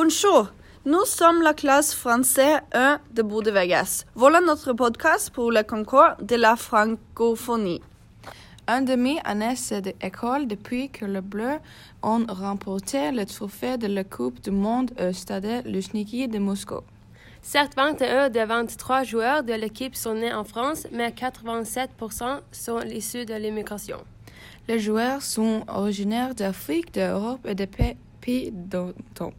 Bonjour, nous sommes la classe français 1 de Bode VGS. Voilà notre podcast pour le concours de la francophonie. Un demi-année d'école depuis que les Bleus ont remporté le trophée de la Coupe du Monde au stade Lushniki de Moscou. Certes, 21 des 23 joueurs de l'équipe sont nés en France, mais 87% sont issus de l'immigration. Les joueurs sont originaires d'Afrique, d'Europe et des pays d'Anton.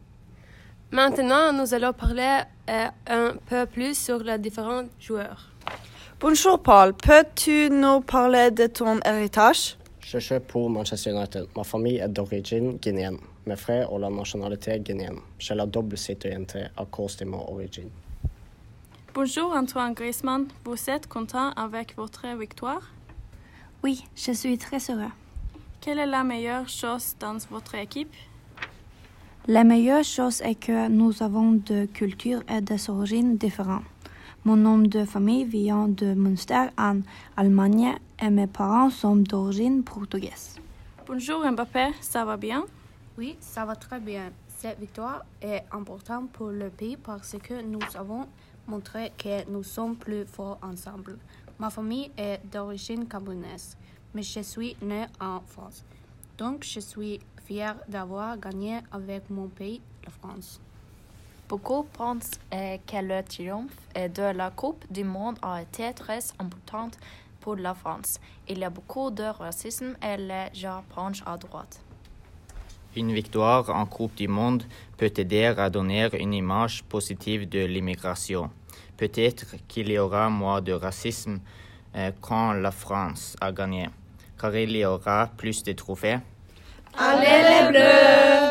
Maintenant, nous allons parler euh, un peu plus sur les différents joueurs. Bonjour Paul, peux-tu nous parler de ton héritage? Je joue pour Manchester United. Ma famille est d'origine guinéenne. Mes frères ont la nationalité guinéenne. J'ai la double citoyenneté à cause de mon origine. Bonjour Antoine Griezmann, vous êtes content avec votre victoire? Oui, je suis très heureux. Quelle est la meilleure chose dans votre équipe? La meilleure chose est que nous avons de cultures et des origines différentes. Mon nom de famille vient de Münster en Allemagne et mes parents sont d'origine portugaise. Bonjour Mbappé, ça va bien? Oui, ça va très bien. Cette victoire est importante pour le pays parce que nous avons montré que nous sommes plus forts ensemble. Ma famille est d'origine camerounaise, mais je suis né en France. Donc je suis fier d'avoir gagné avec mon pays, la France. Beaucoup pensent euh, que le triomphe de la Coupe du Monde a été très important pour la France. Il y a beaucoup de racisme et les gens penchent à droite. Une victoire en Coupe du Monde peut aider à donner une image positive de l'immigration. Peut-être qu'il y aura moins de racisme euh, quand la France a gagné, car il y aura plus de trophées. Allez les Bleus